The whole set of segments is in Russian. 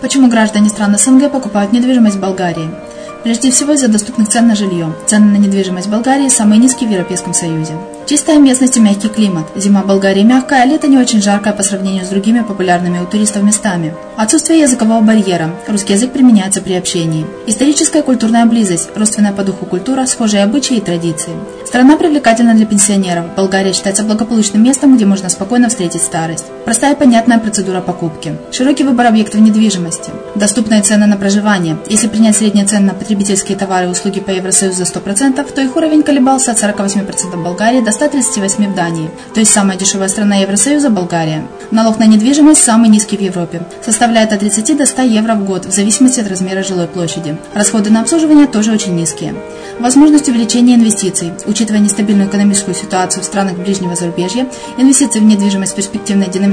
Почему граждане стран СНГ покупают недвижимость в Болгарии? Прежде всего из-за доступных цен на жилье. Цены на недвижимость в Болгарии самые низкие в Европейском Союзе. Чистая местность и мягкий климат. Зима в Болгарии мягкая, а лето не очень жаркое по сравнению с другими популярными у туристов местами. Отсутствие языкового барьера. Русский язык применяется при общении. Историческая и культурная близость. Родственная по духу культура, схожие обычаи и традиции. Страна привлекательна для пенсионеров. Болгария считается благополучным местом, где можно спокойно встретить старость. Простая и понятная процедура покупки. Широкий выбор объектов недвижимости. Доступные цены на проживание. Если принять средние цены на потребительские товары и услуги по Евросоюзу за 100%, то их уровень колебался от 48% в Болгарии до 138 в Дании, то есть самая дешевая страна Евросоюза – Болгария. Налог на недвижимость самый низкий в Европе, составляет от 30 до 100 евро в год, в зависимости от размера жилой площади. Расходы на обслуживание тоже очень низкие. Возможность увеличения инвестиций. Учитывая нестабильную экономическую ситуацию в странах ближнего зарубежья, инвестиции в недвижимость перспективной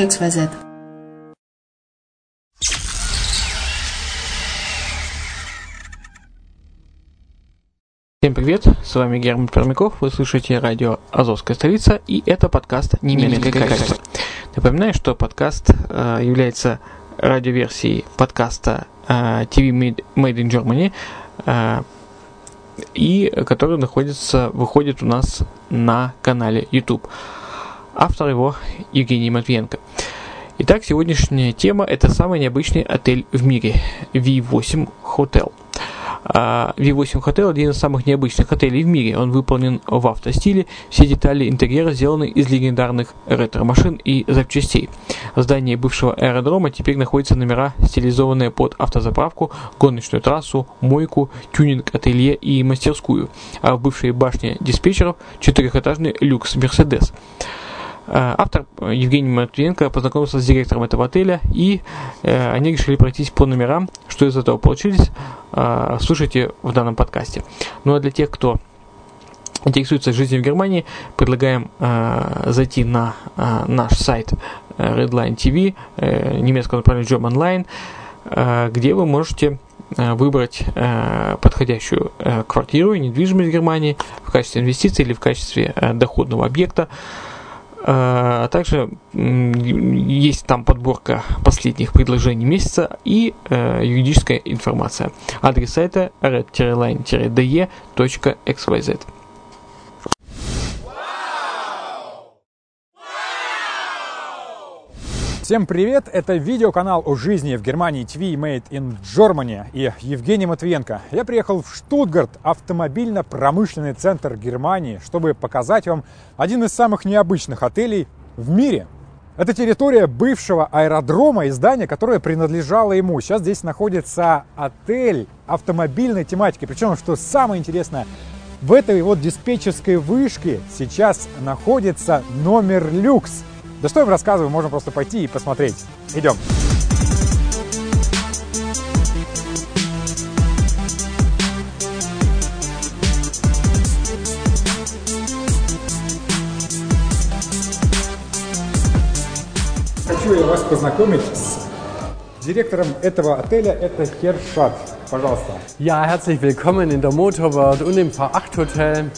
reddefisline.xyz. Всем привет, с вами Герман Пермяков, вы слушаете радио «Азовская столица» и это подкаст «Немецкое качество». Напоминаю, что подкаст э, является радиоверсией подкаста TV Made, Made in Germany, и который находится, выходит у нас на канале YouTube. Автор его Евгений Матвиенко. Итак, сегодняшняя тема – это самый необычный отель в мире – V8 Hotel. Uh, V8 Hotel один из самых необычных отелей в мире. Он выполнен в автостиле. Все детали интерьера сделаны из легендарных ретро-машин и запчастей. В здании бывшего аэродрома теперь находятся номера, стилизованные под автозаправку, гоночную трассу, мойку, тюнинг-ателье и мастерскую. А в бывшей башне диспетчеров четырехэтажный люкс Мерседес. Э, автор э, Евгений Матвиенко познакомился с директором этого отеля, и э, они решили пройтись по номерам. Что из этого получились, слушайте в данном подкасте. Ну а для тех, кто интересуется жизнью в Германии, предлагаем зайти на наш сайт Redline TV, немецкого направления German Line, где вы можете выбрать подходящую квартиру и недвижимость в Германии в качестве инвестиции или в качестве доходного объекта. А также есть там подборка последних предложений месяца и э, юридическая информация. Адрес сайта red-line-de.xyz. Всем привет! Это видеоканал о жизни в Германии TV Made in Germany и Евгений Матвиенко. Я приехал в Штутгарт, автомобильно-промышленный центр Германии, чтобы показать вам один из самых необычных отелей в мире. Это территория бывшего аэродрома и здания, которое принадлежало ему. Сейчас здесь находится отель автомобильной тематики. Причем, что самое интересное, в этой вот диспетчерской вышке сейчас находится номер люкс – да что я вам рассказываю, можно просто пойти и посмотреть. Идем. Хочу я вас познакомить с директором этого отеля. Это Хершат. Пожалуйста. Ja, herzlich willkommen in der Motorworld und im V8 Hotel.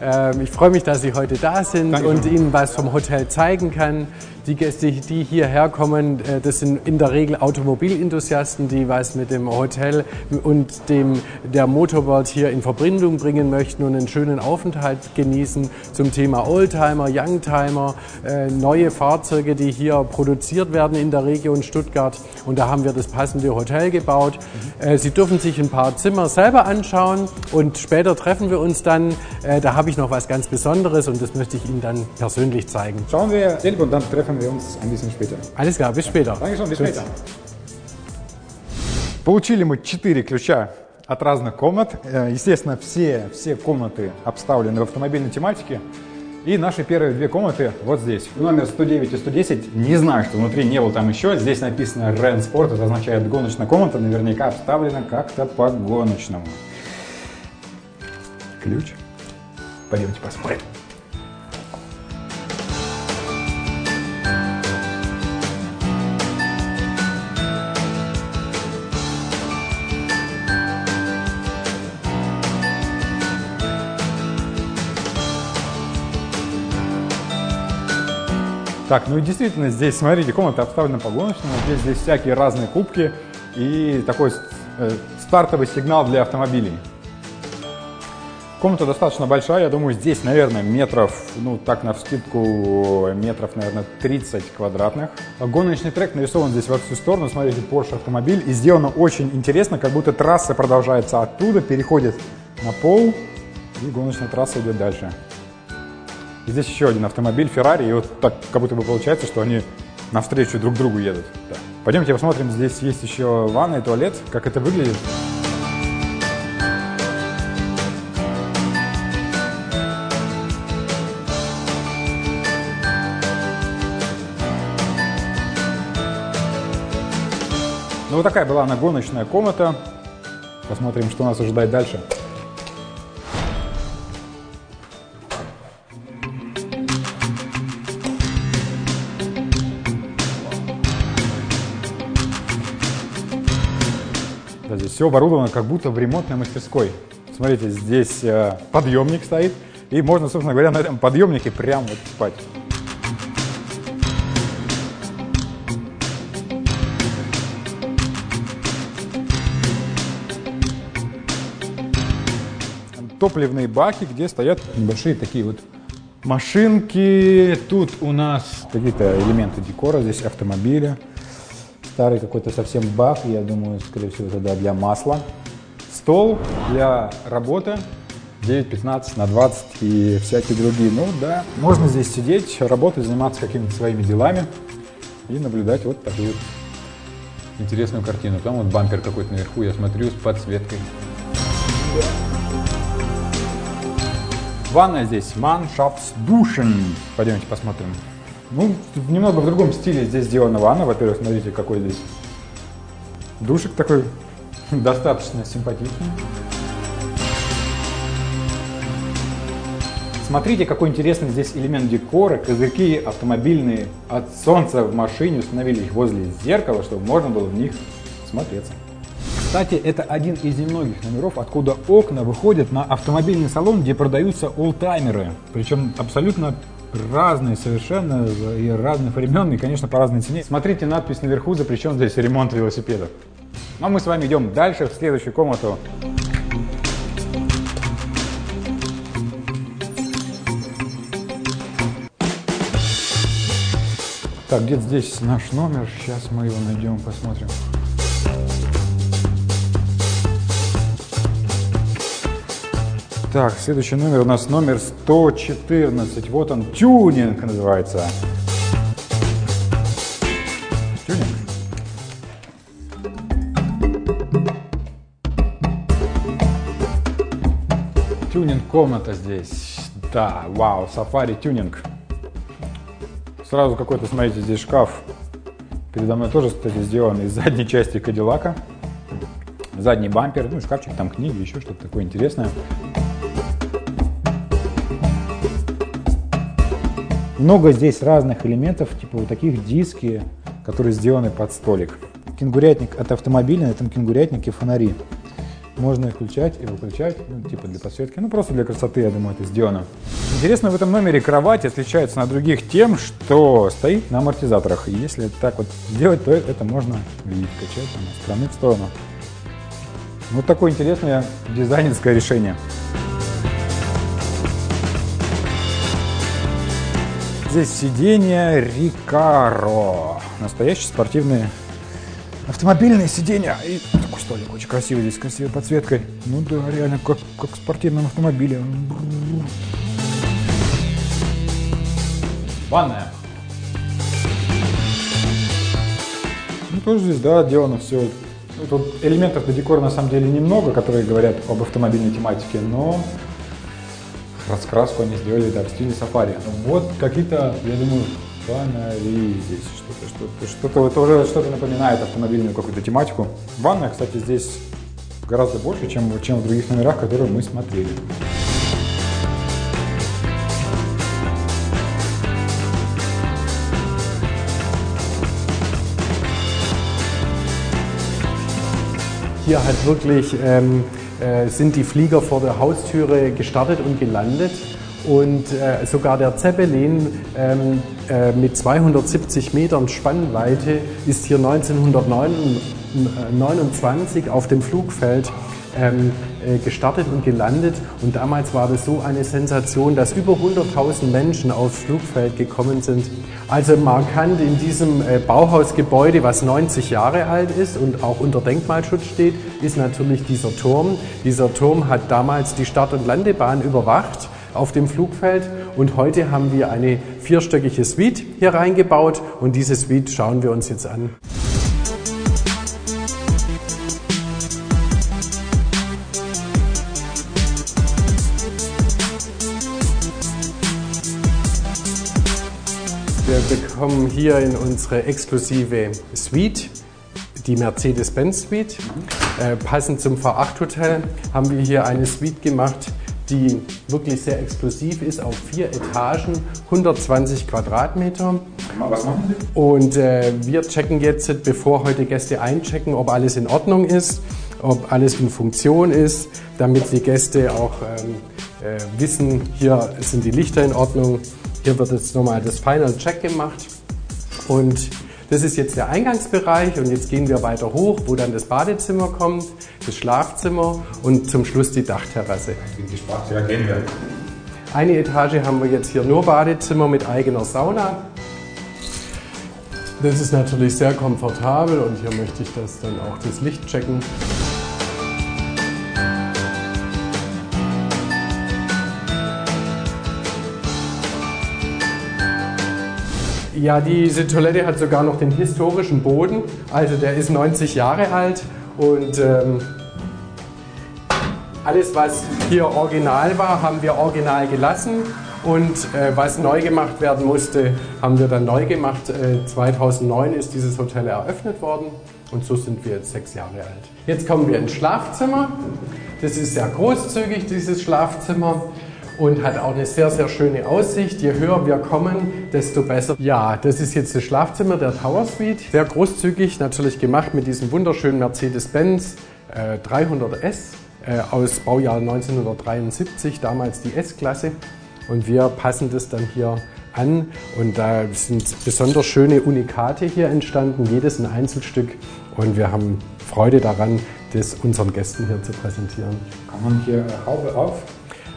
Ähm, ich freue mich, dass Sie heute da sind Danke. und Ihnen was vom Hotel zeigen kann. Die Gäste, die hierher kommen, äh, das sind in der Regel Automobilenthusiasten, die was mit dem Hotel und dem, der Motorworld hier in Verbindung bringen möchten und einen schönen Aufenthalt genießen zum Thema Oldtimer, Youngtimer, äh, neue Fahrzeuge, die hier produziert werden in der Region Stuttgart. Und da haben wir das passende Hotel gebaut. Mhm. Sie dürfen sich ein paar Zimmer selber anschauen und später treffen wir uns dann. Da habe ich noch was ganz Besonderes und das möchte ich Ihnen dann persönlich zeigen. Schauen wir selber und dann treffen treffen wir uns ein bisschen später. Alles klar, bis später. Dankeschön, bis später. Получили мы четыре ключа от разных комнат. Э, естественно, все, все комнаты обставлены в автомобильной тематике. И наши первые две комнаты вот здесь. Номер 109 и 110. Не знаю, что внутри не было там еще. Здесь написано Ren Sport. Это означает гоночная комната. Наверняка обставлена как-то по гоночному. Ключ. Пойдемте посмотрим. Так, ну и действительно, здесь, смотрите, комната обставлена по гоночному. Здесь, здесь всякие разные кубки и такой э, стартовый сигнал для автомобилей. Комната достаточно большая, я думаю, здесь, наверное, метров, ну так на вскидку, метров, наверное, 30 квадратных. Гоночный трек нарисован здесь во всю сторону, смотрите, Porsche автомобиль. И сделано очень интересно, как будто трасса продолжается оттуда, переходит на пол, и гоночная трасса идет дальше. Здесь еще один автомобиль, Феррари, и вот так как будто бы получается, что они навстречу друг другу едут. Да. Пойдемте посмотрим, здесь есть еще ванна и туалет, как это выглядит. Ну вот такая была она гоночная комната. Посмотрим, что нас ожидает дальше. все оборудовано как будто в ремонтной мастерской. Смотрите, здесь э, подъемник стоит, и можно, собственно говоря, на этом подъемнике прям вот спать. Топливные баки, где стоят небольшие такие вот машинки. Тут у нас какие-то элементы декора, здесь автомобиля. Старый какой-то совсем бак, я думаю, скорее всего, тогда для масла. Стол для работы 9-15 на 20 и всякие другие. Ну да, можно здесь сидеть, работать, заниматься какими-то своими делами и наблюдать вот такую вот интересную картину. Там вот бампер какой-то наверху, я смотрю, с подсветкой. Ванная здесь Мannschaftsduschen. Пойдемте посмотрим. Ну, немного в другом стиле здесь сделана ванна. Во-первых, смотрите, какой здесь душик такой достаточно симпатичный. Смотрите, какой интересный здесь элемент декора. Козырьки автомобильные от солнца в машине установили их возле зеркала, чтобы можно было в них смотреться. Кстати, это один из немногих номеров, откуда окна выходят на автомобильный салон, где продаются олдтаймеры. Причем абсолютно разные совершенно, и разных времен, и, конечно, по разной цене. Смотрите надпись наверху, запрещен здесь ремонт велосипедов. Ну, а мы с вами идем дальше, в следующую комнату. Так, где здесь наш номер? Сейчас мы его найдем, посмотрим. Так, следующий номер у нас номер 114. Вот он, тюнинг называется. Тюнинг. Тюнинг комната здесь. Да, вау, сафари тюнинг. Сразу какой-то, смотрите, здесь шкаф. Передо мной тоже, кстати, сделан из задней части Кадиллака. Задний бампер, ну, шкафчик, там книги, еще что-то такое интересное. Много здесь разных элементов, типа вот таких диски, которые сделаны под столик. Кенгурятник от автомобиля, на этом кенгурятнике фонари. Можно их включать и выключать, ну, типа для подсветки, ну просто для красоты, я думаю, это сделано. Интересно, в этом номере кровать отличается на других тем, что стоит на амортизаторах. И если так вот сделать, то это можно видеть, качать там, с стороны в сторону. Вот такое интересное дизайнерское решение. Здесь сиденья Рикаро. Настоящие спортивные автомобильные сиденья. И такой столик очень красивый здесь, красивой подсветкой. Ну да, реально, как, как в спортивном автомобиле. Ванная. Ну, тоже здесь, да, сделано все. Тут элементов для декора на самом деле немного, которые говорят об автомобильной тематике, но раскраску они сделали да, в стиле сафари. Вот какие-то, я думаю, фонари здесь, что-то, что-то, что-то, это уже что-то напоминает автомобильную какую-то тематику. Ванная, кстати, здесь гораздо больше, чем, чем в других номерах, которые мы смотрели. Hier hat wirklich ähm, äh, sind die Flieger vor der Haustüre gestartet und gelandet. Und äh, sogar der Zeppelin ähm, äh, mit 270 Metern Spannweite ist hier 1929 auf dem Flugfeld ähm, äh, gestartet und gelandet. Und damals war das so eine Sensation, dass über 100.000 Menschen aufs Flugfeld gekommen sind. Also markant in diesem äh, Bauhausgebäude, was 90 Jahre alt ist und auch unter Denkmalschutz steht, ist natürlich dieser Turm. Dieser Turm hat damals die Start- und Landebahn überwacht auf dem Flugfeld und heute haben wir eine vierstöckige Suite hier reingebaut und diese Suite schauen wir uns jetzt an. Wir bekommen hier in unsere exklusive Suite, die Mercedes-Benz Suite. Äh, passend zum V8 Hotel haben wir hier eine Suite gemacht, die wirklich sehr exklusiv ist, auf vier Etagen, 120 Quadratmeter. Was machen Sie? Und äh, wir checken jetzt, bevor heute Gäste einchecken, ob alles in Ordnung ist, ob alles in Funktion ist, damit die Gäste auch ähm, äh, wissen, hier sind die Lichter in Ordnung, hier wird jetzt nochmal das Final Check gemacht und Das ist jetzt der Eingangsbereich und jetzt gehen wir weiter hoch, wo dann das Badezimmer kommt, das Schlafzimmer und zum Schluss die Dachterrasse. Ich bin gespannt, ja, gehen wir. Eine Etage haben wir jetzt hier nur Badezimmer mit eigener Sauna. Das ist natürlich sehr komfortabel und hier möchte ich das dann auch das Licht checken. Ja, diese Toilette hat sogar noch den historischen Boden. Also der ist 90 Jahre alt und ähm, alles, was hier original war, haben wir original gelassen. Und äh, was neu gemacht werden musste, haben wir dann neu gemacht. Äh, 2009 ist dieses Hotel eröffnet worden und so sind wir jetzt sechs Jahre alt. Jetzt kommen wir ins Schlafzimmer. Das ist sehr großzügig, dieses Schlafzimmer und hat auch eine sehr, sehr schöne Aussicht. Je höher wir kommen, desto besser. Ja, das ist jetzt das Schlafzimmer der Tower Suite. Sehr großzügig, natürlich gemacht mit diesem wunderschönen Mercedes-Benz äh, 300S äh, aus Baujahr 1973, damals die S-Klasse. Und wir passen das dann hier an und da sind besonders schöne Unikate hier entstanden, jedes ein Einzelstück und wir haben Freude daran, das unseren Gästen hier zu präsentieren. Kann man hier Haube auf?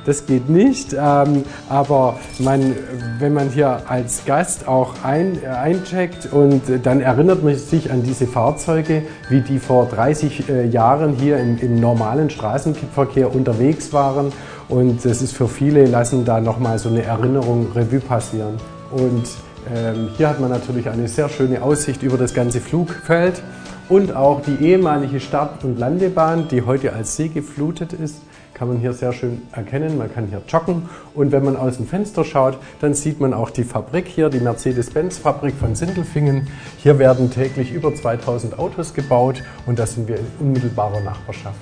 Das geht nicht, ähm, aber man, wenn man hier als Gast auch ein, äh, eincheckt und dann erinnert man sich an diese Fahrzeuge, wie die vor 30 äh, Jahren hier im, im normalen Straßenverkehr unterwegs waren und das ist für viele, lassen da nochmal so eine Erinnerung Revue passieren. Und ähm, hier hat man natürlich eine sehr schöne Aussicht über das ganze Flugfeld und auch die ehemalige Start- und Landebahn, die heute als See geflutet ist kann man hier sehr schön erkennen. Man kann hier joggen und wenn man aus dem Fenster schaut, dann sieht man auch die Fabrik hier, die Mercedes-Benz-Fabrik von Sindelfingen. Hier werden täglich über 2000 Autos gebaut und da sind wir in unmittelbarer Nachbarschaft.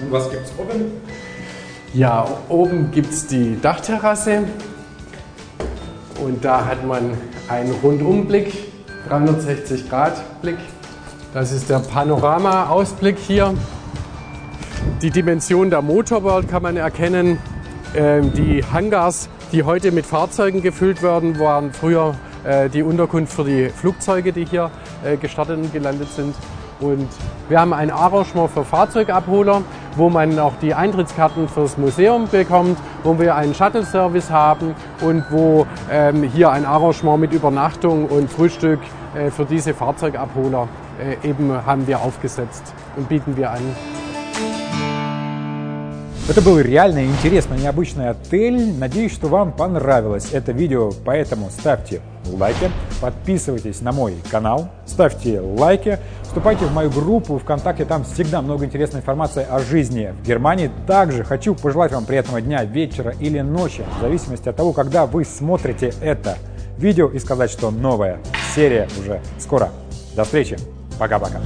Und was gibt es oben? Ja, oben gibt es die Dachterrasse und da hat man einen Rundumblick, 360 Grad Blick. Das ist der Panorama-Ausblick hier. Die Dimension der Motorworld kann man erkennen. Ähm, die Hangars, die heute mit Fahrzeugen gefüllt werden, waren früher äh, die Unterkunft für die Flugzeuge, die hier äh, gestartet und gelandet sind. Und wir haben ein Arrangement für Fahrzeugabholer, wo man auch die Eintrittskarten fürs Museum bekommt, wo wir einen Shuttle-Service haben und wo ähm, hier ein Arrangement mit Übernachtung und Frühstück äh, für diese Fahrzeugabholer äh, eben haben wir aufgesetzt und bieten wir an. Это был реально интересный, необычный отель. Надеюсь, что вам понравилось это видео, поэтому ставьте лайки, подписывайтесь на мой канал, ставьте лайки, вступайте в мою группу ВКонтакте, там всегда много интересной информации о жизни в Германии. Также хочу пожелать вам приятного дня, вечера или ночи, в зависимости от того, когда вы смотрите это видео и сказать, что новая серия уже скоро. До встречи, пока-пока.